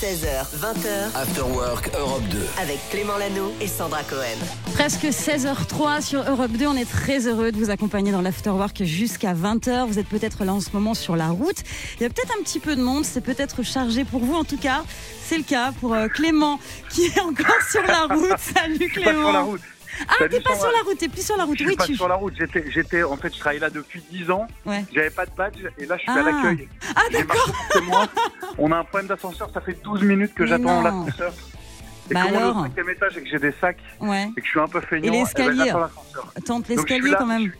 16h, 20h, After Work Europe 2. avec Clément Lano et Sandra Cohen. Presque 16h03 sur Europe 2. On est très heureux de vous accompagner dans l'afterwork jusqu'à 20h. Vous êtes peut-être là en ce moment sur la route. Il y a peut-être un petit peu de monde. C'est peut-être chargé pour vous. En tout cas, c'est le cas pour euh, Clément qui est encore sur la route. Salut Je suis pas Clément. sur la route. Ah, t'es pas sur la route. T'es plus sur la route. Je Oui, suis pas tu. sur la route. J'étais, j'étais, en fait, je travaille là depuis 10 ans. Ouais. J'avais pas de badge et là, je suis Ah. à l'accueil. Ah, d'accord. On a un problème d'ascenseur. Ça fait 12 minutes que j'attends l'ascenseur. Et Bah comme on est alors au cinquième étage et que j'ai des sacs Ouais. et que je suis un peu feignant, Et l'escalier. eh ben, j'attends l'ascenseur. Tente l'escalier quand même.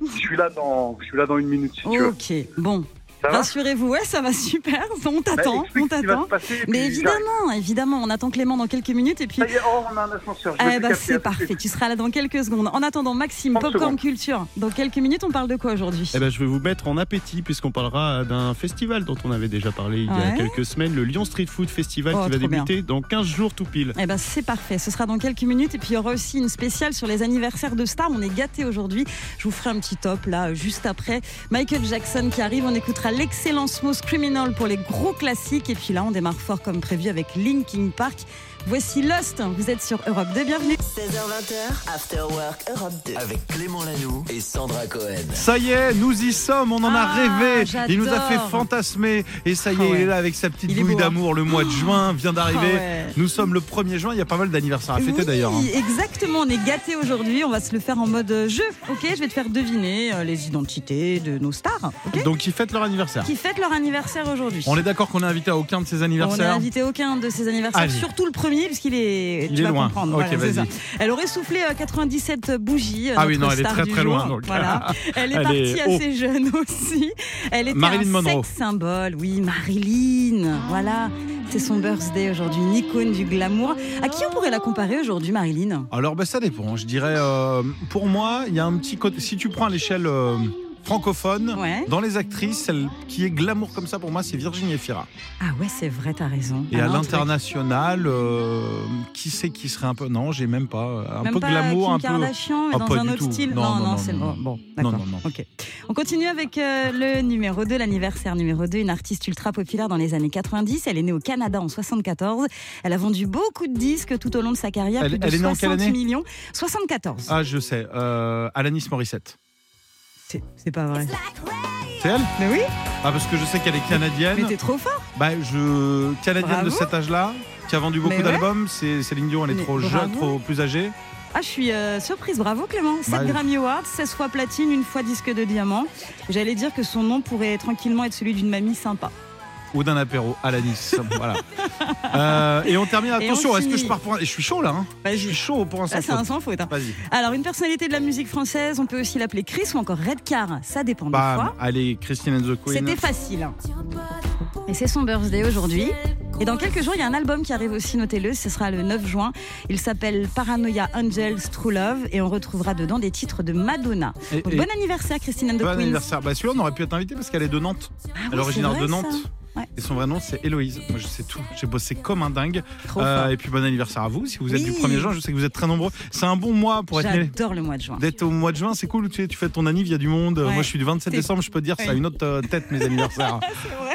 Je, je suis là dans, je suis là dans une minute si tu veux. Ok. Bon. Rassurez-vous. Ouais, ça va super. On Bah, t'attend. On t'attend. Mais évidemment, évidemment, on attend Clément dans quelques minutes et puis Ça y est, oh, on a un ascenseur. Eh fais bah c'est parfait, suite. tu seras là dans quelques secondes. En attendant, Maxime, 30 Popcorn secondes. Culture, dans quelques minutes, on parle de quoi aujourd'hui? Eh ben, je vais vous mettre en appétit puisqu'on parlera d'un festival dont on avait déjà parlé il y a quelques semaines, le Lyon Street Food Festival Oh, qui va bien. débuter dans 15 jours tout pile. Eh ben c'est parfait, ce sera dans quelques minutes et puis il y aura aussi une spéciale sur les anniversaires de stars. On est gâtés aujourd'hui. Je vous ferai un petit top là juste après. Michael Jackson qui arrive, on écoutera l'excellent Smooth Criminal pour les gros classiques et puis là on démarre fort comme prévu avec Linkin Park. Voici Lost, vous êtes sur Europe 2, bienvenue. 16h, 20h, After Work Europe 2. Avec Clément Lanoux et Sandra Cohen. Ça y est, nous y sommes, on en a Ah, rêvé. Il nous a fait fantasmer. Et ça y est, Ah il est là avec sa petite Il est bouille hein. d'amour. Le mois de juin vient d'arriver. Ah ouais. Nous sommes le 1er juin, il y a pas mal d'anniversaires à fêter Oui, d'ailleurs. hein. exactement, on est gâtés aujourd'hui. On va se le faire en mode euh, jeu. Ok, je vais te faire deviner euh, les identités de nos stars. Donc ils fêtent leur anniversaire. qui fêtent leur anniversaire aujourd'hui. On est d'accord qu'on est invité à aucun de ces On n'a anniversaires invité aucun de ses anniversaires, Allez. surtout le premier, puisqu'il est. Il tu est vas loin. comprendre. Voilà, ça. Elle aurait soufflé euh, 97 bougies. euh, Ah oui, non, elle est très, très loin, donc. Voilà. Elle est Elle partie est assez jeune aussi. Elle était Marilyn un sex symbole. Oui, Marilyn. Voilà. C'est son birthday aujourd'hui, une icône du glamour. À qui on pourrait la comparer aujourd'hui, Marilyn? Alors ben, ça dépend. Je dirais, euh, pour moi, il y a un petit côté. Si tu prends l'échelle euh, francophone, Ouais. dans les actrices, celle qui est glamour comme ça pour moi, c'est Virginie Efira. Ah ouais, c'est vrai, t'as raison. Et à Alors, l'international, euh, qui c'est qui serait un peu Non, j'ai même pas. euh, Un Même peu pas glamour, Kim un peu. Kardashian, mais Ah, dans un autre tout. style. Non, non, non, c'est bon. Bon, d'accord. On continue avec euh, le numéro 2, l'anniversaire numéro 2, une artiste ultra populaire dans les années 90. Elle est née au Canada en 74. Elle a vendu beaucoup de disques tout au long de sa carrière, Elle- plus de elle est née en quelle 60 année? millions. 74. Ah, je sais. Euh, Alanis Morissette. C'est pas vrai. C'est elle Mais oui, Ah, parce que je sais qu'elle est canadienne. mais t'es trop fort. Bah, je canadienne de cet âge-là, qui a vendu beaucoup ouais. d'albums. C'est Céline Dion, elle est Mais trop bravo. jeune, trop plus âgée. Ah, je suis euh, surprise. Bravo Clément. 7 Bah, Grammy Awards, 16 fois platine, une fois disque de diamant. J'allais dire que son nom pourrait tranquillement être celui d'une mamie sympa. Ou d'un apéro à la Nice. voilà. Euh, et on termine. Attention, on est-ce que je pars pour un... Je suis chaud là. Hein je suis chaud pour un sans c'est un sans faute. hein. Vas-y. Alors, une personnalité de la musique française, on peut aussi l'appeler Chris ou encore Redcar. Ça dépend des Bam. fois. Allez, Christine and the Queen. C'était facile. Et c'est son birthday aujourd'hui. Et dans quelques jours, il y a un album qui arrive aussi, notez-le, ce sera le 9 juin. Il s'appelle Paranoia Angels True Love et on retrouvera dedans des titres de Madonna. Et- Donc, et- bon anniversaire Christine and the Bon Queens. anniversaire. Bah, celui-là, on aurait pu être invité parce qu'elle est de Nantes. Ah Elle est originaire de Nantes. ça. Ouais. Et son vrai nom, c'est Héloïse. Moi, je sais tout. J'ai bossé comme un dingue. Euh, et puis, bon anniversaire à vous. Si vous êtes Oui. du 1er juin, je sais que vous êtes très nombreux. C'est un bon mois pour être. J'adore le mois de juin. D'être au mois de juin, c'est cool. Tu, fais ton anniv, il y a du monde. Ouais. Moi, je suis du 27 T'es- décembre. Je peux te dire, ça a une autre euh, tête, mes anniversaires.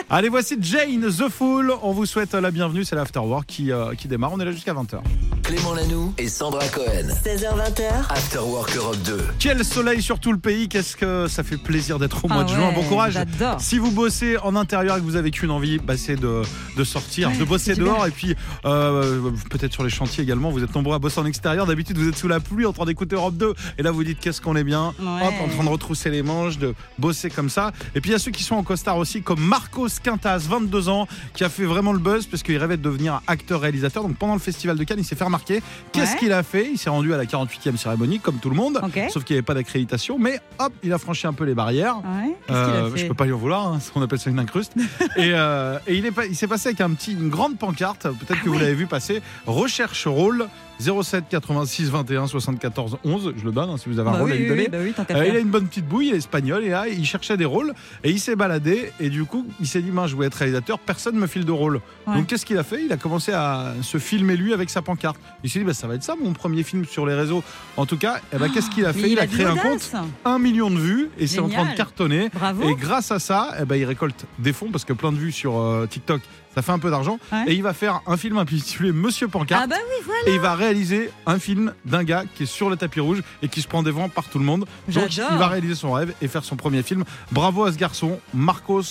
Allez, voici Jane The Fool. On vous souhaite la bienvenue. C'est l'Afterwork qui, euh, qui démarre. On est là jusqu'à 20h. Clément Lanoux et Sandra Cohen. 16h, 20h, After Work Europe 2. Quel soleil sur tout le pays. Qu'est-ce que ça fait plaisir d'être au mois Ah de juin. Bon courage. J'adore. Si vous bossez en intérieur et que vous avez qu'une envie, bah, c'est de, de sortir, Ouais, de bosser dehors. Et puis, euh, peut-être sur les chantiers également, vous êtes nombreux à bosser en extérieur. D'habitude, vous êtes sous la pluie en train d'écouter Europe 2. Et là, vous dites qu'est-ce qu'on est bien. Ouais. Hop, en train de retrousser les manches, de bosser comme ça. Et puis, il y a ceux qui sont en costard aussi, comme Marcos Quintas, 22 ans, qui a fait vraiment le buzz parce qu'il rêvait de devenir acteur-réalisateur. Donc, pendant le festival de Cannes, il s'est fait Qu'est-ce Ouais. qu'il a fait? Il s'est rendu à la 48e cérémonie, comme tout le monde. Sauf qu'il n'y avait pas d'accréditation. Mais hop, il a franchi un peu les barrières. Ouais. Euh, je peux pas lui en vouloir, hein, on appelle ça une incruste. et euh, et il s'est passé avec un petit, une grande pancarte, peut-être que vous l'avez vu passer, recherche rôle 07 86 21 74 11. Je le donne hein, si vous avez un Bah rôle oui, à lui donner. oui, bah oui, Euh, il a une bonne petite bouille, il est espagnol et là il cherchait des rôles et il s'est baladé et du coup il s'est dit mince je voulais être réalisateur, personne me file de rôle. Ouais. Donc qu'est-ce qu'il a fait? Il a commencé à se filmer lui avec sa pancarte. Il s'est dit, bah, ça va être ça mon premier film sur les réseaux. En tout cas, eh ben, qu'est-ce qu'il a fait? Il a créé un compte, un million de vues, et c'est en train de cartonner. Bravo. Et grâce à ça, eh ben, il récolte des fonds parce que plein de vues sur euh, TikTok, ça fait un peu d'argent. Ouais. Et il va faire un film intitulé Monsieur Pancarte. Ah bah oui, voilà. Et il va réaliser un film d'un gars qui est sur le tapis rouge et qui se prend des vents par tout le monde. Donc il va réaliser son rêve et faire son premier film. Bravo à ce garçon, Marcos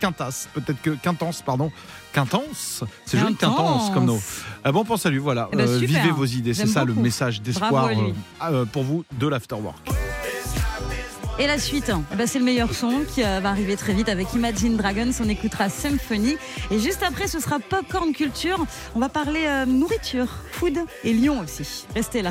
Quintas. Peut-être que Quintance, pardon. Quintance C'est joli Quintance. Comme nom. Ah bon, pense à lui, voilà. Eh ben, Euh, vivez vos idées, c'est ça le message d'espoir euh, euh, pour vous de l'Afterwork. Et la suite, eh ben, c'est le meilleur son qui euh, va arriver très vite avec Imagine Dragons. On écoutera Symphony. Et juste après, ce sera Popcorn Culture. On va parler euh, nourriture, food et Lyon aussi. Restez là.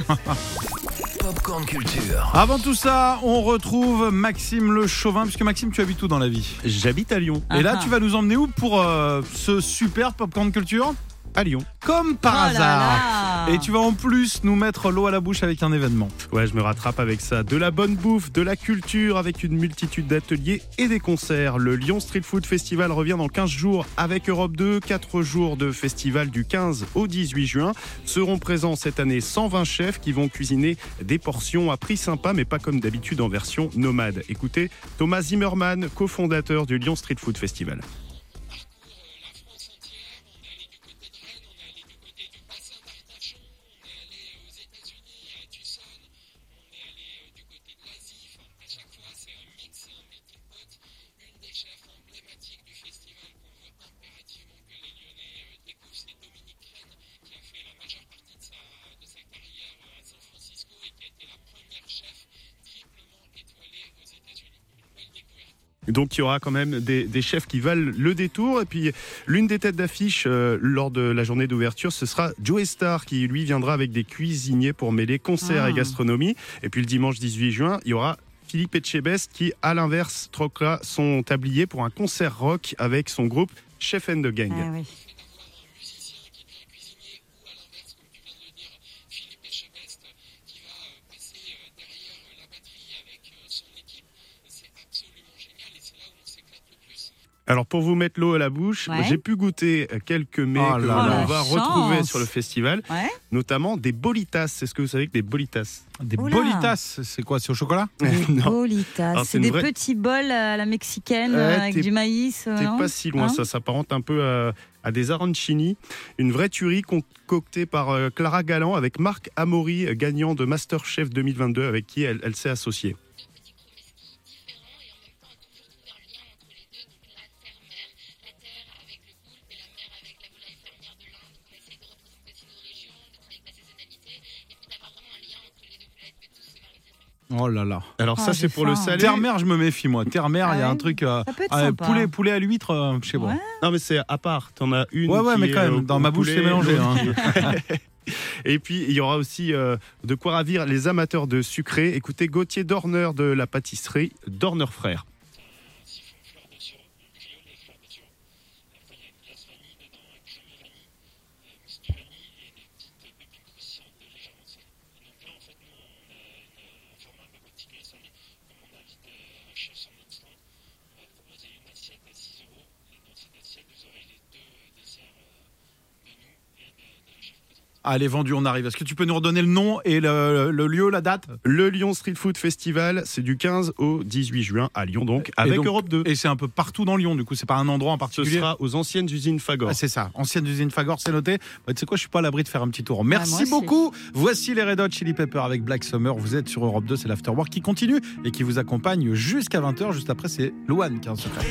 Popcorn Culture. Avant tout ça, on retrouve Maxime Le Chauvin, puisque Maxime, tu habites où dans la vie? J'habite à Lyon. Et là, Ah. tu vas nous emmener où pour euh, ce super Popcorn Culture? À Lyon. Comme par Oh là hasard. là. Et tu vas en plus nous mettre l'eau à la bouche avec un événement. Ouais, je me rattrape avec ça. De la bonne bouffe, de la culture, avec une multitude d'ateliers et des concerts. Le Lyon Street Food Festival revient dans 15 jours avec Europe 2. 4 jours de festival du 15 au 18 juin. Seront présents cette année 120 chefs qui vont cuisiner des portions à prix sympa, mais pas comme d'habitude en version nomade. Écoutez, Thomas Zimmerman, cofondateur du Lyon Street Food Festival. Donc il y aura quand même des, des chefs qui valent le détour. Et puis l'une des têtes d'affiche euh, lors de la journée d'ouverture, ce sera Joe Star qui lui viendra avec des cuisiniers pour mêler concert Ah. et gastronomie. Et puis le dimanche 18 juin, il y aura Philippe Etchebest qui, à l'inverse, troquera son tablier pour un concert rock avec son groupe Chef and the Gang. Ah oui. Alors pour vous mettre l'eau à la bouche, Ouais. j'ai pu goûter quelques mets Oh que l'on va Oh, retrouver chance. sur le festival, Ouais. notamment des bolitas. Est-ce que vous savez que des bolitas Des Oula. bolitas, c'est quoi C'est au chocolat Des Non. bolitas. Alors, c'est des vraie- petits bols à la mexicaine Ouais, euh, avec du maïs. euh, T'es pas si loin, Hein ça s'apparente un peu à, à des arancini. Une vraie tuerie concoctée par euh, Clara Galland avec Marc Amaury, gagnant de Masterchef 2022, avec qui elle, elle s'est associée. Oh là là. Alors Ah, ça, c'est pour le salé. Terre-mer, je me méfie, moi. Terre-mer, il y a Ah un truc. euh, Ça peut être ah, sympa. poulet, poulet à l'huître, euh, je sais pas. Ouais. Non, mais c'est à part. T'en as une. Ouais, ouais, qui mais quand même, dans ma bouche, c'est mélangé, hein. Et puis, il y aura aussi euh, de quoi ravir les amateurs de sucré. Écoutez Gauthier Dorner de la pâtisserie Dorner Frères. Allez, vendu, on arrive. Est-ce que tu peux nous redonner le nom et le, le lieu, la date? Le Lyon Street Food Festival, c'est du 15 au 18 juin à Lyon, donc, avec donc- Europe 2. Et c'est un peu partout dans Lyon, du coup, c'est pas un endroit en Ce particulier. sera aux anciennes usines Fagor. Ah, c'est ça, ancienne usine Fagor, c'est noté. Bah, tu sais quoi, je suis pas à l'abri de faire un petit tour. Merci beaucoup. Voici les Red Hot Chili Pepper avec Black Summer. Vous êtes sur Europe 2, c'est l'Afterwork qui continue et qui vous accompagne jusqu'à 20h. Juste après, c'est Louane qui a un secret.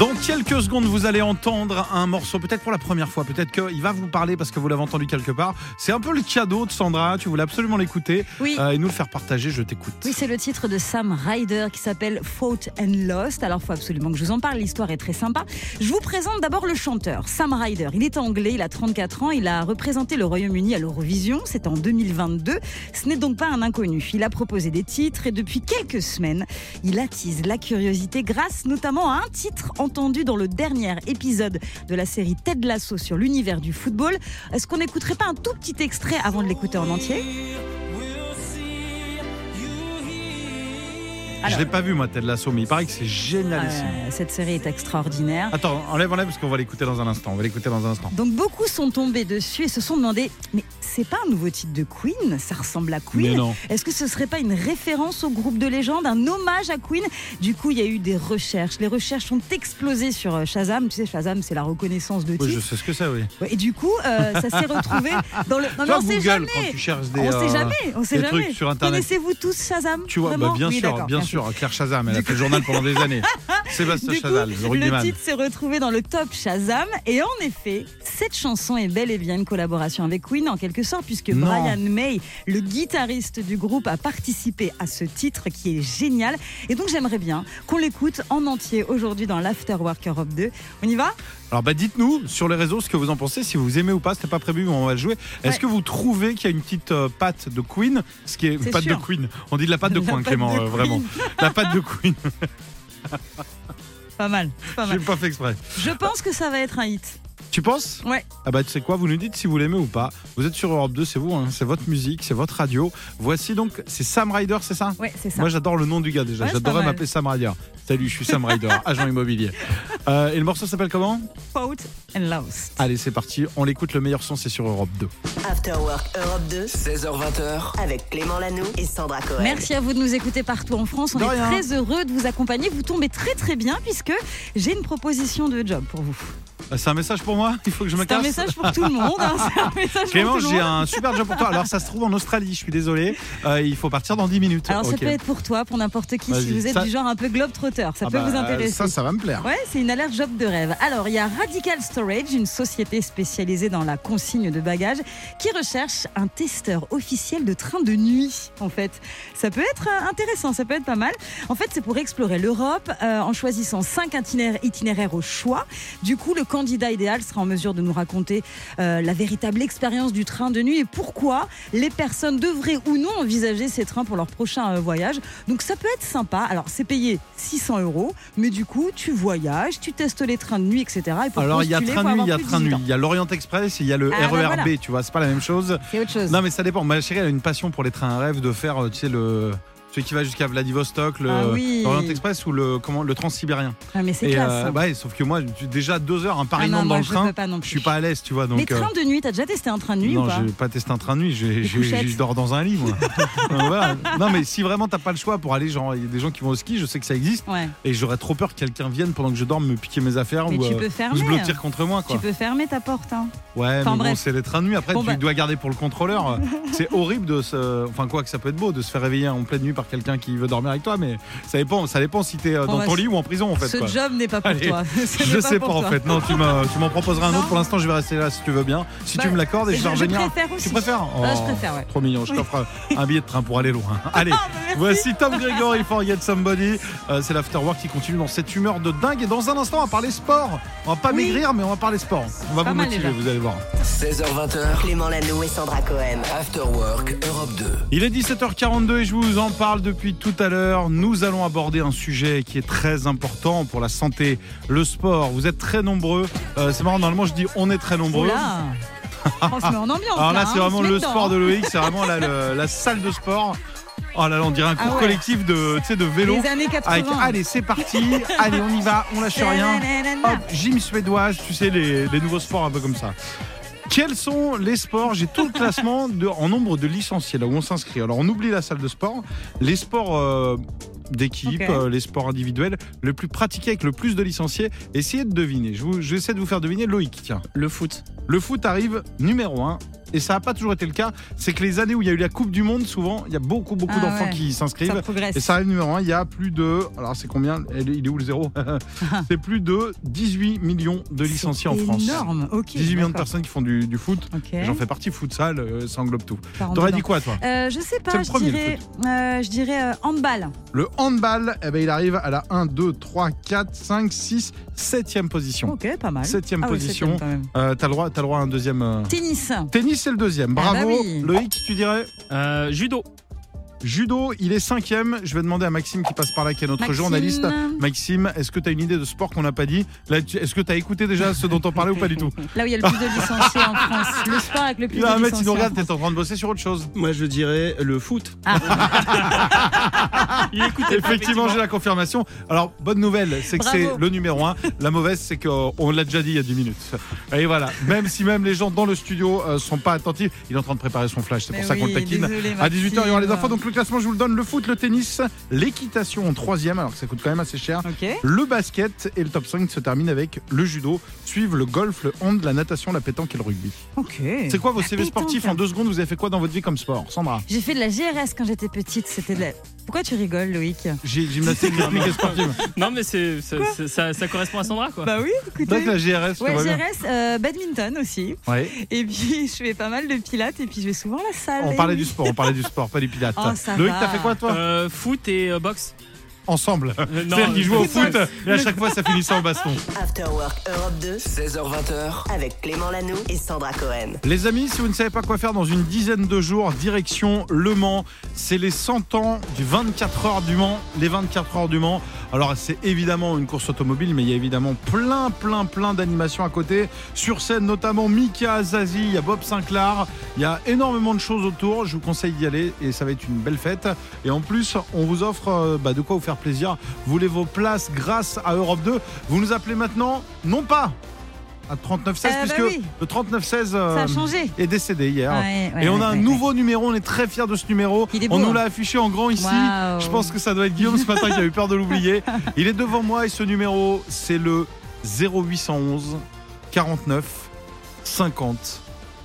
Dans quelques secondes, vous allez entendre un morceau, peut-être pour la première fois, peut-être qu'il va vous parler parce que vous l'avez entendu quelque part. C'est un peu le cadeau de Sandra, tu voulais absolument l'écouter Oui. euh, et nous le faire partager, je t'écoute. Oui, c'est le titre de Sam Ryder qui s'appelle Fought and Lost. Alors, il faut absolument que je vous en parle. L'histoire est très sympa. Je vous présente d'abord le chanteur, Sam Ryder. Il est anglais, il a 34 ans. Il a représenté le Royaume-Uni à l'Eurovision. C'était en 2022. Ce n'est donc pas un inconnu. Il a proposé des titres et depuis quelques semaines, il attise la curiosité grâce notamment à un titre entendu dans le dernier épisode de la série Ted Lasso sur l'univers du football. Est-ce qu'on n'écouterait pas un tout petit extrait avant de l'écouter en entier? Je Alors- l'ai pas vu moi Ted Lasso, mais il paraît que c'est génialissime. Euh, cette série est extraordinaire. Attends, enlève, enlève parce qu'on va l'écouter dans un instant. On va l'écouter dans un instant. Donc beaucoup sont tombés dessus et se sont demandé mais c'est pas un nouveau titre de Queen? Ça ressemble à Queen? Non. Est-ce que ce serait pas une référence au groupe de légende, un hommage à Queen? Du coup, il y a eu des recherches. Les recherches ont explosé sur euh, Shazam. Tu sais, Shazam, c'est la reconnaissance de Oui, je titre. sais ce que c'est, oui. Et du coup, euh, ça s'est retrouvé dans le. Non, mais on sait Google, jamais. quand tu cherches des, on euh, sait jamais. On sait jamais. Connaissez-vous tous Shazam? Tu vois, bah, bien Oui, sûr, bien merci. Claire Shazam, elle a fait le journal pendant des années. Sébastien Du coup, Chazal, le titre s'est retrouvé dans le top Shazam et en effet, cette chanson est bel et bien une collaboration avec Queen en quelque sorte puisque Non. Brian May, le guitariste du groupe, a participé à ce titre qui est génial et donc j'aimerais bien qu'on l'écoute en entier aujourd'hui dans l'Afterwork Europe 2. On y va? Alors bah dites-nous sur les réseaux ce que vous en pensez, si vous aimez ou pas, c'était pas prévu mais on va le jouer. Est-ce Ouais. que vous trouvez qu'il y a une petite euh, patte de Queen? Ce qui est C'est patte sûr. de Queen. On dit de la patte de Clément de euh, Queen. vraiment. La patte de Queen. Pas mal, pas J'ai mal. pas fait exprès. Je pense que ça va être un hit. Tu penses Ouais. Ah bah tu sais quoi, vous nous dites si vous l'aimez ou pas. Vous êtes sur Europe 2, c'est vous, hein, c'est votre musique, c'est votre radio. Voici donc, c'est Sam Ryder, c'est ça Ouais, c'est ça. Moi j'adore le nom du gars déjà, Ouais, c'est j'adorerais pas mal. m'appeler Sam Ryder. Salut, je suis Sam Ryder, agent immobilier. Euh, et le morceau s'appelle comment Fault and Lost. Allez c'est parti, on l'écoute, le meilleur son c'est sur Europe 2. After Work Europe 2 16h20h, avec Clément Lanoux et Sandra Cohen. Merci à vous de nous écouter partout en France. On De est rien. très heureux de vous accompagner. Vous tombez très très bien puisque j'ai une proposition de job pour vous. Euh, C'est un message pour moi Il faut que je me C'est casse un message pour tout le monde. hein. C'est un message Clément, j'ai un super job pour toi. Alors, ça se trouve en Australie, je suis désolé. Euh, il faut partir dans 10 minutes. Alors ça peut être pour toi, pour n'importe qui, si vous êtes Ça- du genre un peu globe-trotter. Ça Ah peut bah, vous intéresser. Ça, ça va me plaire. Ouais, c'est une alerte job de rêve. Alors, il y a Radical Storage, une société spécialisée dans la consigne de bagages, qui recherche un testeur officiel de train de nuit, en fait. Ça peut être euh, intéressant, ça peut être pas mal. En fait, c'est pour explorer l'Europe euh, en choisissant cinq itinéraires, itinéraires au choix. Du coup, le candidat idéal sera en mesure de nous raconter euh, la véritable expérience du train de nuit et pourquoi les personnes devraient ou non envisager ces trains pour leur prochain euh, voyage. Donc ça peut être sympa. Alors c'est payé 600 euros, mais du coup tu voyages, tu testes les trains de nuit, etc. Et pour Alors, il y a train de nuit, il y a train de 18 nuit. Il y a l'Orient Express et il y a le Ah, bah, RERB, voilà. tu vois, c'est pas la même chose. C'est autre chose. Non, mais ça dépend. Ma chérie, elle a une passion pour les trains à rêve de faire, euh, tu sais, le. Celui qui va jusqu'à Vladivostok, le Ah oui. l'Orient Express ou le comment le Transsibérien. Ah, mais c'est classe. euh, bah ouais, sauf que moi, déjà deux heures un Ah Paris-Nantes non, dans moi, le train, pas non je plus. suis pas à l'aise, tu vois. mais Donc, euh, train de nuit, t'as déjà testé un train de nuit non, ou pas j'ai pas testé un train de nuit. Je dors dans un lit, moi. Donc, voilà. Non, mais si vraiment t'as pas le choix pour aller, genre, il y a des gens qui vont au ski, je sais que ça existe, Ouais. et j'aurais trop peur que quelqu'un vienne pendant que je dorme me piquer mes affaires Mais ou, tu euh, peux ou fermer. se blottir contre moi, quoi. Tu peux fermer ta porte. Hein. Ouais, Enfin, mais bon, c'est les trains de nuit. Après, Bon, tu bah. dois garder pour le contrôleur. c'est horrible de se. Enfin, quoi que ça peut être beau de se faire réveiller en pleine nuit par quelqu'un qui veut dormir avec toi, mais ça dépend. Ça dépend si t'es euh, dans bah, ton ce- lit ou en prison, en fait. Ce quoi. job n'est pas pour Allez, toi. Ce Je sais pas en fait. Non, tu m'as- tu m'en proposeras un autre. Pour l'instant, je vais rester là si tu veux bien. Si tu Bah, me l'accordes et je vais revenir. préfère aussi. Tu préfères Ah, je Oh, préfère, ouais. Trop mignon. Je t'offre un billet de train pour aller loin. Allez, Ah, bah. Voici Tom Gregory Forget Somebody. Euh, c'est l'afterwork qui continue dans cette humeur de dingue. Et dans un instant, on va parler sport. On va pas Oui. maigrir, mais on va parler sport. On va Pas vous mal, motiver, vous allez voir. 16h20h, Clément Lanoux et Sandra Cohen. After Work Europe 2. Il est 17h42 et je vous en parle depuis tout à l'heure. Nous allons aborder un sujet qui est très important pour la santé, le sport. Vous êtes très nombreux. Euh, c'est marrant, normalement je dis on est très nombreux. Oula. On se met en ambiance. Alors là, hein, c'est on vraiment le dedans, sport hein. de Loïc, c'est vraiment là, le- la salle de sport. Oh là là, on dirait un cours Ah ouais. collectif de, de vélo. Les années 80. Avec, allez, c'est parti. allez, on y va, on lâche rien. Hop, gym suédoise, tu sais, les, les nouveaux sports un peu comme ça. Quels sont les sports J'ai tout le classement de, en nombre de licenciés, là où on s'inscrit. Alors, on oublie la salle de sport. Les sports euh, d'équipe, euh, les sports individuels, le plus pratiqué avec le plus de licenciés. Essayez de deviner. Je, vous, je vais essayer de vous faire deviner. Loïc, tiens. Le foot. Le foot arrive numéro 1. Et ça n'a pas toujours été le cas. C'est que les années où il y a eu la Coupe du Monde, souvent, il y a beaucoup, beaucoup Ah d'enfants ouais. qui Ça s'inscrivent. progresse. Et ça arrive numéro 1, il y a plus de. Alors c'est combien? Il est où le zéro? C'est plus de 18 millions de licenciés en C'est France. énorme. Ok. 18 millions de personnes qui font du, du foot. J'en fais partie, futsal, euh, ça englobe tout. T'aurais dedans. dit quoi toi? Euh, je sais C'est pas, le je dirais, euh, je dirais euh, handball. Le handball, eh ben, il arrive à la 1, 2, 3, 4, 5, 6, 7e position. Ok, pas mal. Septième Ah ouais, position. Euh, T'as le, droit- t'as le droit à un deuxième. euh, Tennis. Tennis, c'est le deuxième. Ah Bravo. bah oui. Loïc, tu dirais? Euh, judo. Judo, il est cinquième. Je vais demander à Maxime qui passe par là, qui est notre Maxime. journaliste. Maxime, est-ce que tu as une idée de sport qu'on n'a pas dit Est-ce que tu as écouté déjà ce dont on parlait ou pas du tout Là où il y a le plus de licenciés en France. Le sport avec le plus Il un de licenciés. nous en regarde, France. t'es en train de bosser sur autre chose. Moi, je dirais le foot. Il écoutait pas, Effectivement, j'ai la confirmation. Alors, bonne nouvelle, c'est que c'est le numéro 1. La mauvaise, c'est qu'on l'a déjà dit il y a 10 minutes. Et voilà, même si même les gens dans le studio euh, sont pas attentifs, il est en train de préparer son flash, c'est Mais pour ça qu'on le taquine. désolé, À 18h, il y aura les infos. Donc, le classement, je vous le donne le foot, le tennis, l'équitation en troisième, alors que ça coûte quand même assez cher. Le basket et le top 5 se terminent avec le judo. Suivent le golf, le hand, la natation, la pétanque et le rugby. Ok. C'est quoi vos La CV sportifs en deux secondes? Vous avez fait quoi dans votre vie comme sport? Sandra J'ai fait de la GRS quand j'étais petite. C'était de la... Pourquoi tu rigoles, Loïc J'ai gymnastique rythmique et sportive. Non, mais c'est, c'est- c'est- ça, ça correspond à Sandra, quoi. Bah oui, écoutez. que la GRS, tu Ouais, vois bien. GRS, euh, badminton aussi. Ouais. Et puis, je fais pas mal de pilates et puis je vais souvent à la salle. On parlait du sport, on parlait du sport, pas du pilates. Oh, ça Loïc, va. t'as fait quoi toi? Euh, foot et euh, boxe. Ensemble. Euh, C'est-à-dire qu'ils jouent au foot et à chaque fois ça finissait en baston. After Work Europe 2 16h20h, avec Clément Lanoux et Sandra Cohen. Les amis, si vous ne savez pas quoi faire dans une dizaine de jours, direction Le Mans. C'est les 100 ans du 24 heures du Mans. Les 24 heures du Mans. Alors, c'est évidemment une course automobile, mais il y a évidemment plein, plein, plein d'animations à côté. Sur scène, notamment Mika Azazi, il y a Bob Sinclair. Il y a énormément de choses autour. Je vous conseille d'y aller et ça va être une belle fête. Et en plus, on vous offre euh, bah, de quoi vous faire plaisir. Vous voulez vos places grâce à Europe 2. Vous nous appelez maintenant, non pas à 3916, Euh, bah puisque oui. le 3916 Ça euh, est décédé hier. Ouais, ouais, Et on ouais, a un nouveau numéro, on est très fiers de ce numéro. Beau, on nous hein. l'a affiché en grand ici. Je pense que ça doit être Guillaume ce matin qui a eu peur de l'oublier. Il est devant moi et ce numéro, c'est le 0811 49 50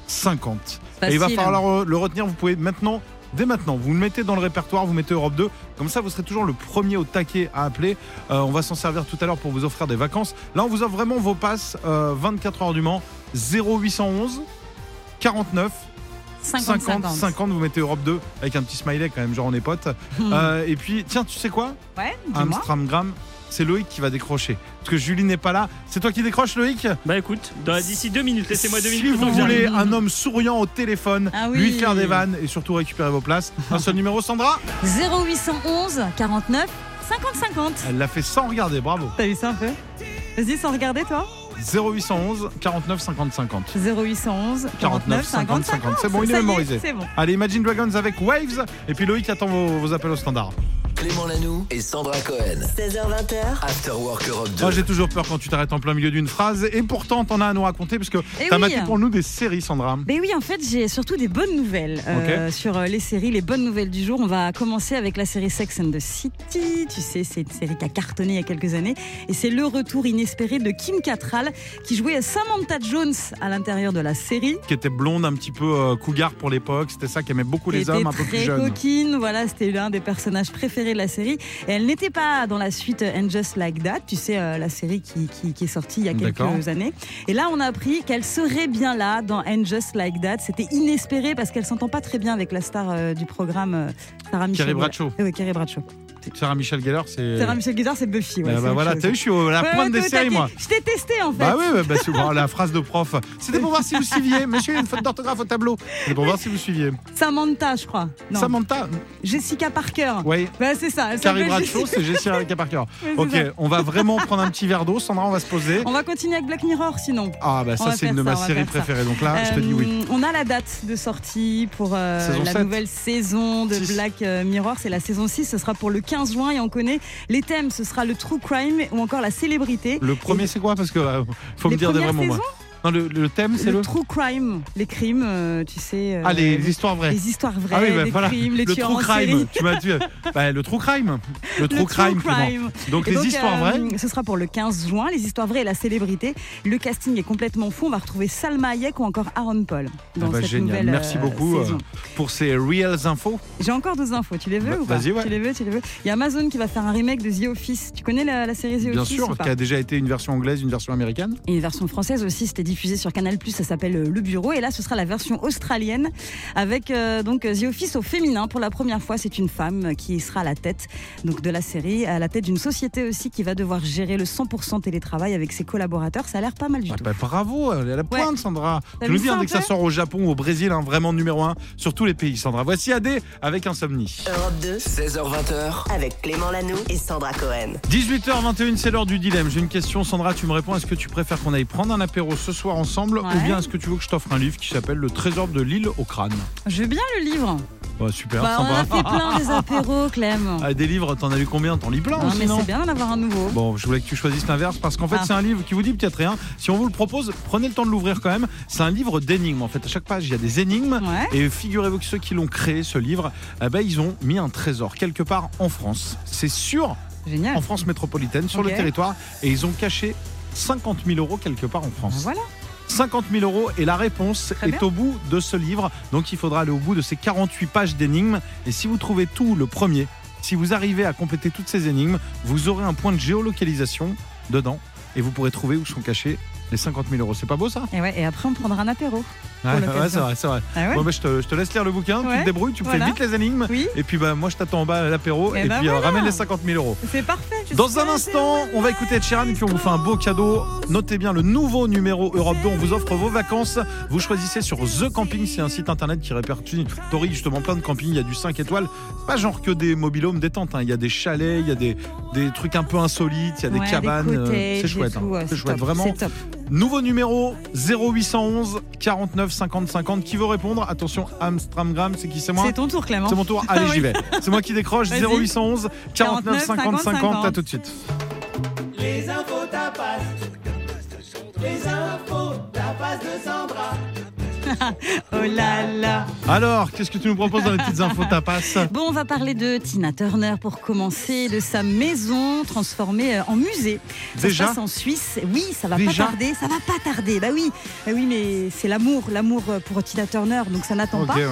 50. Et il va falloir le retenir. Vous pouvez maintenant, dès maintenant, vous le mettez dans le répertoire, vous mettez Europe 2. Comme ça, vous serez toujours le premier au taquet à appeler. Euh, on va s'en servir tout à l'heure pour vous offrir des vacances. Là, on vous offre vraiment vos passes euh, 24 heures du Mans 0811 49 50, 50, 50, vous mettez Europe 2 avec un petit smiley quand même, genre on est potes. Euh, et puis, tiens, tu sais quoi? Ouais. Amstramgram, c'est Loïc qui va décrocher. Parce que Julie n'est pas là. C'est toi qui décroches, Loïc Bah écoute, dans- d'ici deux minutes, laissez-moi deux Si minutes. le temps vous que voulez un homme souriant au téléphone, Ah oui. lui faire des vannes et surtout récupérer vos places, un seul numéro, Sandra 0811 49 50 50. Elle l'a fait sans regarder, bravo. T'as vu ça un peu? Vas-y, sans regarder, toi 0811 49 50 50. 0811 49 50 50. C'est bon, il est Ça y mémorisé. C'est bon. Allez, Imagine Dragons avec Waves. Et puis Loïc attend vos, vos appels au standard. Clément Lanoux et Sandra Cohen. 16h20h, After Work Europe 2. Moi, j'ai toujours peur quand tu t'arrêtes en plein milieu d'une phrase. Et pourtant, t'en as à nous raconter parce que Eh t'as oui. maté pour nous des séries, Sandra. Mais oui, en fait, j'ai surtout des bonnes nouvelles euh, sur euh, les séries, les bonnes nouvelles du jour. On va commencer avec la série Sex and the City. Tu sais, c'est une série qui a cartonné il y a quelques années. Et c'est le retour inespéré de Kim Cattrall, qui jouait Samantha Jones à l'intérieur de la série. Qui était blonde, un petit peu euh, cougar pour l'époque. C'était ça qui aimait beaucoup qui les hommes un peu plus jeunes. coquine, voilà, c'était l'un des personnages préférés de la série. Et elle n'était pas dans la suite And Just Like That, tu sais, euh, la série qui, qui- qui est sortie il y a quelques années. Et là, on a appris qu'elle serait bien là dans And Just Like That. C'était inespéré parce qu'elle s'entend pas très bien avec la star euh, du programme, euh, Sarah Michelle. Carrie Bradshaw. Oui, Carrie Bradshaw. Sarah Michel Gellar, c'est. Sarah Michel Gellar, c'est Buffy. Ouais, Ah bah autre voilà, t'as vu, je suis à la Ouais, pointe ouais, des séries, moi. Je t'ai testé en fait. Bah oui, bah, bon, la phrase de prof. C'était pour voir si vous suiviez. Monsieur, il y a une faute d'orthographe au tableau. C'était pour voir si vous suiviez. Samantha, je crois. Non. Samantha, Jessica Parker. oui. Bah, c'est ça. Carrie Bradshaw, c'est Jessica Parker. Ok, ça. on va vraiment prendre un petit verre d'eau. Sandra, on va se poser. On va continuer avec Black Mirror sinon. Ah bah ça c'est une de faire ça. préférées. Donc là, je te dis oui. Euh, On a la date de sortie pour euh, la 7. nouvelle saison de. Black euh, Mirror. C'est la saison 6. Ce sera pour le 15 juin et on connaît les thèmes. Ce sera le true crime ou encore la célébrité. Le premier c'est quoi? Parce que euh, faut me Les dire des mots. moi. Non, le, le thème c'est Le, le. true crime, les crimes, euh, tu sais. euh, Ah les, les histoires vraies. les histoires vraies, Ah oui, bah, les voilà. crimes, les le tueurs true en crime. série. Tu m'as tué. Bah, le true crime. Le true Le crime. crime. Donc Et les donc, histoires euh, vraies. Ce sera pour le 15 juin. Les histoires vraies et la célébrité. Le casting est complètement fou. On va retrouver Salma Hayek ou encore Aaron Paul dans Ah bah, cette génial. nouvelle Merci euh, beaucoup euh, saison. pour ces reals infos. J'ai encore deux infos. Tu les veux Bah, ou pas vas-y, ouais. Tu les veux, tu les veux. Il y a Amazon qui va faire un remake de The Office. Tu connais la, la série The Bien Office sûr, ou pas qui a déjà été une version anglaise, une version américaine. Et une version française aussi. C'était diffusée sur Canal+, ça s'appelle euh, Le Bureau. Et là, ce sera la version australienne avec euh, donc The Office au féminin. Pour la première fois, c'est une femme qui sera à la tête donc, de la série, à la tête d'une société aussi qui va devoir gérer le 100% télétravail avec ses collaborateurs. Ça a l'air pas mal du Ah tout. bah, bravo, elle est à la pointe, Sandra. T'as Je nous vu dis hein, dès que ça sort au Japon ou au Brésil, hein, vraiment numéro un sur tous les pays, Sandra. Voici AD avec Insomnie. Europe 2 16h20h, avec Clément Lanoux et Sandra Cohen. 18h21, c'est l'heure du dilemme. J'ai une question, Sandra, tu me réponds. Est-ce que tu préfères qu'on aille prendre un apéro ce soir ensemble Ouais. ou bien est-ce que tu veux que je t'offre un livre qui s'appelle Le trésor de l'île au crâne? Je veux bien le livre. Ouais, Super, Bah, on en a sympa. fait plein des apéros, Clem. Ah, des livres, t'en as lu combien? T'en lis plein Non, aussi, mais c'est bien d'en avoir un nouveau. Bon, je voulais que tu choisisses l'inverse parce qu'en fait, Ah. c'est un livre qui vous dit peut-être rien. Si on vous le propose, prenez le temps de l'ouvrir quand même. C'est un livre d'énigmes. En fait, à chaque page, il y a des énigmes. Ouais. Et figurez-vous que ceux qui l'ont créé, ce livre, eh ben, ils ont mis un trésor quelque part en France. C'est sûr, Génial. en France métropolitaine, sur le territoire. Et ils ont caché 50 000 euros quelque part en Ben France. voilà. 50 000 euros et la réponse Très est bien. au bout de ce livre. Donc il faudra aller au bout de ces 48 pages d'énigmes. Et si vous trouvez tout le premier, si vous arrivez à compléter toutes ces énigmes, vous aurez un point de géolocalisation dedans et vous pourrez trouver où sont cachés les 50 000 euros. C'est pas beau ça? Et, ouais, et après, on prendra un apéro. Ouais, c'est vrai, c'est vrai. Ah ouais Bon, bah, je, te, je te laisse lire le bouquin, tu te débrouilles, tu me voilà. fais vite les énigmes. Oui, Et puis bah, moi je t'attends en bas à l'apéro Eh et ben puis euh, ramène les 50 000 euros. c'est parfait. Dans un instant, on va écouter Sheeran et puis on vous fait un beau cadeau. Notez bien le nouveau numéro Europe 2. On vous offre vos vacances. Vous choisissez sur The Camping. C'est un site internet qui répertorie justement plein de campings. Il y a du 5 étoiles. Pas genre que des mobilhomes détente. hein. Il y a des chalets, il y a des, des trucs un peu insolites, il y a des Ouais, cabanes. euh, C'est chouette. hein. C'est chouette, top, vraiment. Nouveau numéro 0811 49 50 50. Qui veut répondre? Attention, Amstramgram, c'est qui? C'est moi? C'est ton tour, Clément. c'est mon tour, allez Ah j'y vais. C'est moi qui décroche Vas-y. 0811 49 50 50, à tout de suite. Oh là là. Alors, qu'est-ce que tu nous proposes dans les petites infos tapas? Bon, on va parler de Tina Turner pour commencer, de sa maison transformée euh, en musée. Ça Déjà se passe en Suisse. Oui, ça va Déjà pas tarder. Ça va pas tarder. Bah oui, bah oui, mais c'est l'amour, l'amour euh, pour Tina Turner, donc ça n'attend pas. ouais, ouais.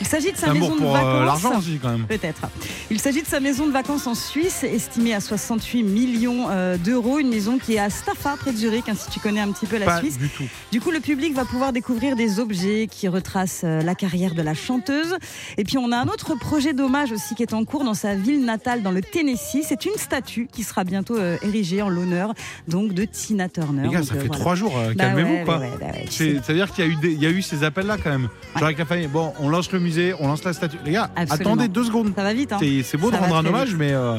Il s'agit de sa maison de euh, vacances. l'argent aussi quand même. Peut-être. Il s'agit de sa maison de vacances en Suisse, estimée à 68 millions euh, d'euros. Une maison qui est à Staffa, près de Zurich, hein, si tu connais un petit peu la Pas Suisse. du tout. Du coup, le public va pouvoir découvrir des objets qui retracent euh, la carrière de la chanteuse. Et puis, on a un autre projet d'hommage aussi qui est en cours dans sa ville natale, dans le Tennessee. C'est une statue qui sera bientôt euh, érigée en l'honneur donc de Tina Turner. Les gars, ça euh, fait voilà. trois jours, Bah calmez-vous ouais, C'est- sais. C'est-à-dire qu'il y, a eu des- il y a eu ces appels-là quand même. Genre avec la famille, bon, on lance le musée, on lance la statue. Les gars, Absolument. attendez deux secondes. Ça va vite, hein C'est beau Ça de rendre un hommage, vite. mais euh,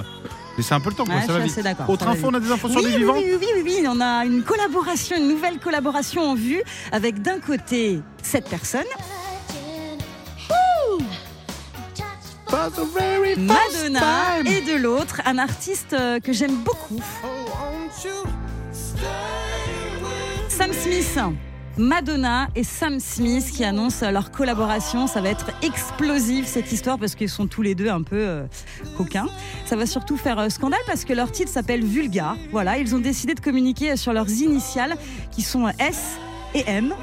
laissez un peu le temps, quoi, Ouais, ça va vite. Autre ça va info, on a des infos sur les oui, vivants oui, oui, oui, oui, on a une collaboration, une nouvelle collaboration en vue avec d'un côté cette personne, Madonna, et de l'autre un artiste euh, que j'aime beaucoup, Sam Smith. Madonna et Sam Smith qui annoncent leur collaboration. Ça va être explosif cette histoire parce qu'ils sont tous les deux un peu euh, coquins. Ça va surtout faire euh, scandale parce que leur titre s'appelle Vulgar. Voilà, ils ont décidé de communiquer sur leurs initiales qui sont S et M.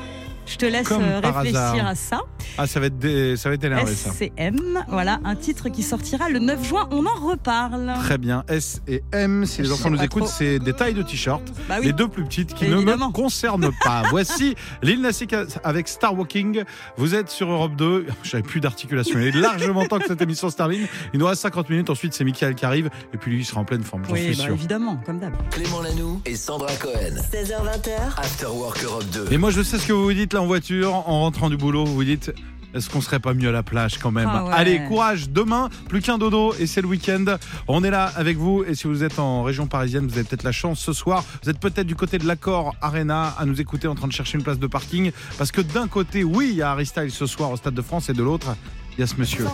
Je te laisse Comme euh, réfléchir à ça. Ah, ça va être, dé- ça va être énervé ça. SCM, voilà, un titre qui sortira le 9 juin. On en reparle. Très bien. S et M, si les enfants nous écoutent, c'est des tailles de t-shirt. Bah oui. Les deux plus petites qui Évidemment. ne me concernent pas. Voici Lil Nas avec Star Walking. Vous êtes sur Europe 2. J'avais plus d'articulation. Il est largement temps que cette émission se termine. Il nous reste 50 minutes. Ensuite, c'est Michael qui arrive. Et puis lui, il sera en pleine forme, j'en Oui, suis bah, sûr. évidemment, comme d'hab. Clément Lanoux et Sandra Cohen. 16h20h, After Work Europe 2. Et moi, je sais ce que vous vous dites là en voiture, en rentrant du boulot. Vous vous dites. Est-ce qu'on serait pas mieux à la plage quand même Ah ouais. Allez, courage, demain, plus qu'un dodo et c'est le week-end. On est là avec vous et si vous êtes en région parisienne, vous avez peut-être la chance ce soir. Vous êtes peut-être du côté de l'Accord Arena à nous écouter en train de chercher une place de parking. Parce que d'un côté, oui, il y a Harry Styles ce soir au Stade de France et de l'autre, il y a ce monsieur.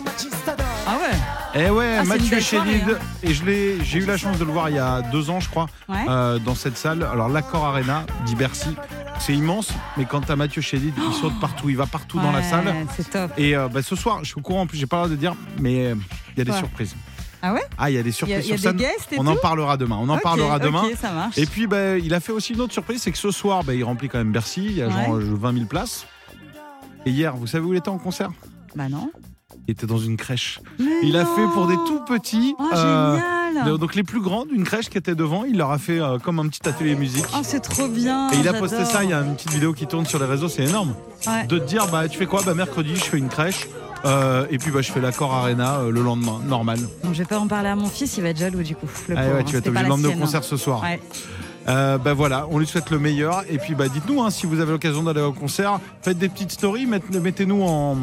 Ah ouais Eh ouais, Ah, Mathieu Chédid. Et je l'ai, j'ai eu la chance de le voir il y a deux ans, je crois, Ouais. euh, dans cette salle. Alors l'Accord Arena, dit Bercy, c'est immense, mais quand t'as Mathieu Chédid, il saute partout, il va partout dans la salle. C'est top. Et euh, bah, ce soir, je suis au courant, en plus, j'ai pas droit de dire, mais euh, il y a des Ouais. surprises. Ah ouais Ah, il y a des y surprises a, il y a sur des scène. On en parlera demain. On en parlera demain. Ok, ça marche. Et puis, bah, il a fait aussi une autre surprise, c'est que ce soir, bah, il remplit quand même Bercy. Il y a genre Ouais. euh, 20 000 places. Et hier, vous savez où il était en concert? Bah non. Il était dans une crèche. Mais Il a fait pour des tout petits. Oh, euh, génial. donc les plus grands d'une crèche qui était devant, il leur a fait euh, comme un petit atelier musique. Oh, c'est trop bien. Et il a posté ça, il y a une petite vidéo qui tourne sur les réseaux, c'est énorme. Ouais. De te dire, bah tu fais quoi? Bah mercredi, je fais une crèche. euh, et puis bah, je fais l'accord Arena euh, le lendemain, normal. Donc, je vais pas en parler à mon fils, il va être jaloux du coup. Le Ah pauvre, ouais, hein, tu vas c'était être obligé de l'emmener au sienne, concert ce soir. hein. Ouais. Euh, bah voilà, on lui souhaite le meilleur. Et puis bah dites-nous hein, si vous avez l'occasion d'aller au concert, faites des petites stories, mettez- mettez-nous en,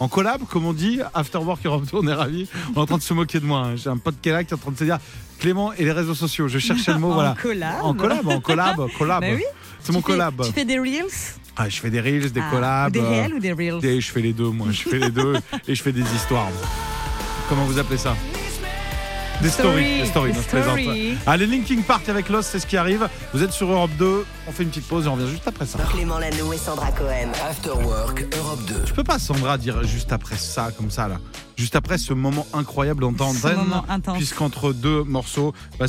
en collab, comme on dit. After Work Europe 2, on est ravis. On est en train de se moquer de moi. hein. J'ai un pote qui est là qui est en train de se dire Clément et les réseaux sociaux. Je cherchais le mot, En voilà. collab. En collab, en collab, collab. Bah oui. C'est mon fais- collab. Tu fais des reels? Ah, je fais des reels, des Ah, collabs. Des réels ou des reels? Des- je fais les deux, moi. Je fais les deux et je fais des histoires. Comment vous appelez ça? Des stories. Des stories, Des non, je plaisante. Allez, Linking Park avec Lost, c'est ce qui arrive. Vous êtes sur Europe 2. On fait une petite pause et on revient juste après ça. Clément Lanoux et Sandra Cohen. After Work Europe 2. Je peux pas, Sandra, dire juste après ça, comme ça, là. Juste après ce moment incroyable moment intense. puisqu'entre deux morceaux, bah,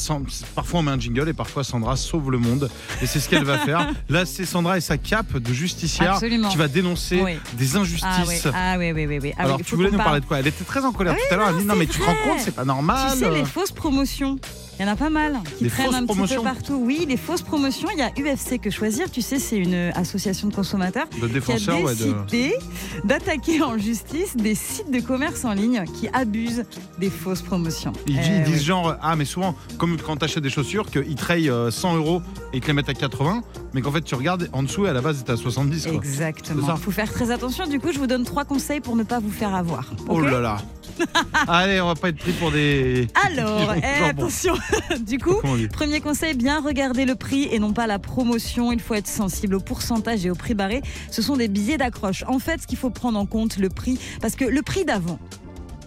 parfois on met un jingle et parfois Sandra sauve le monde. Et c'est ce qu'elle va faire. Là, c'est Sandra et sa cape de justicière Absolument. qui va dénoncer Oui. des injustices. Ah oui, ah oui, oui, Alors, tu voulais nous parler parle. de quoi? Elle était très en colère tout à l'heure. Elle non, dit non, mais tu te rends compte, c'est pas normal. Tu sais, les fausses promotions. Il y en a pas mal qui Des traînent un petit peu partout. Oui, les fausses promotions. Il y a UFC que choisir. Tu sais, c'est une association de consommateurs de qui a défenseurs, ouais, de... décidé d'attaquer en justice des sites de commerce en ligne qui abusent des fausses promotions. Ils, Eh ils disent genre, ah mais souvent, comme quand tu achètes des chaussures, qu'ils te rayent euh, 100 euros et ils te les mettent à 80, mais qu'en fait tu regardes en dessous et à la base c'était à 70. Quoi. C'est Exactement. Il faut faire très attention. Du coup, je vous donne trois conseils pour ne pas vous faire avoir. Oh ok là là Allez, on va pas être pris pour des. Alors, eh, attention. du coup, Premier conseil, bien regarder le prix et non pas la promotion. Il faut être sensible au pourcentage et au prix barré. Ce sont des billets d'accroche. En fait, ce qu'il faut prendre en compte, le prix, parce que le prix d'avant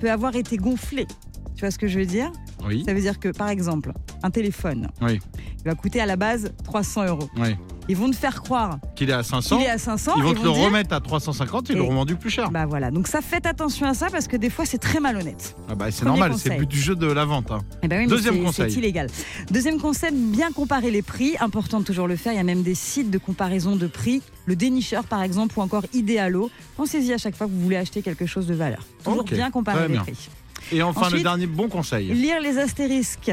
peut avoir été gonflé. Tu vois ce que je veux dire? Oui, Ça veut dire que, par exemple, un téléphone, oui, il va coûter à la base 300 euros. oui. Ils vont te faire croire Qu'il est à 500, qu'il est à 500. ils vont et te le dire- remettre à 350 et ils Et- l'auront vendu plus cher. Bah voilà, donc ça faites attention à ça parce que des fois c'est très malhonnête. Ah bah, c'est normal, c'est le but du jeu de la vente. hein. Eh ben oui, Deuxième conseil. C'est illégal. Deuxième conseil, bien comparer les prix. Important de toujours le faire. Il y a même des sites de comparaison de prix. Le dénicheur, par exemple, ou encore Idealo. Pensez-y à chaque fois que vous voulez acheter quelque chose de valeur. Toujours bien comparer les prix. Et enfin, le dernier bon conseil. Lire les astérisques.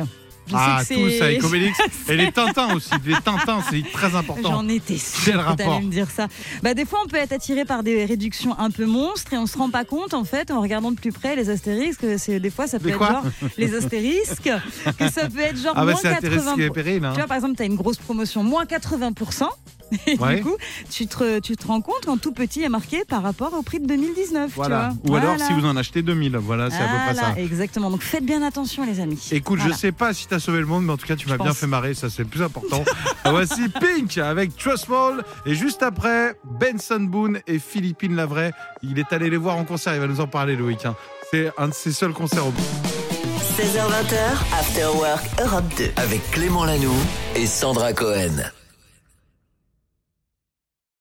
Je Ah, sais que c'est- avec Obélix. Et les Tintins aussi. Les Tintins, c'est très important. J'en étais sûre que me dire ça. Bah, des fois, on peut être attiré par des réductions un peu monstres et on se rend pas compte, en fait, en regardant de plus près les astérisques, des fois, ça peut être genre les astérisques, que ça peut être genre Ah bah moins c'est intéressant 80 et péril. Hein. Tu vois, par exemple, tu as une grosse promotion, moins 80%. Et Ouais. du coup, tu te, tu te rends compte qu'en tout petit est marqué par rapport au prix de 2019. tu Voilà. vois. Ou alors Voilà. si vous en achetez 2000. Voilà, c'est à peu près ça. Exactement. Donc faites bien attention, les amis. Écoute, Voilà. je sais pas si t'as sauvé le monde, mais en tout cas, tu m'as bien fait marrer, ça c'est le plus important. Ah, Voici Pink avec Trust Small. Et juste après, Benson Boone et Philippine Lavray. Il est allé les voir en concert, il va nous en parler, Loïc. hein. C'est un de ses seuls concerts au 16h20, After Work Europe 2. Avec Clément Lanoux et Sandra Cohen.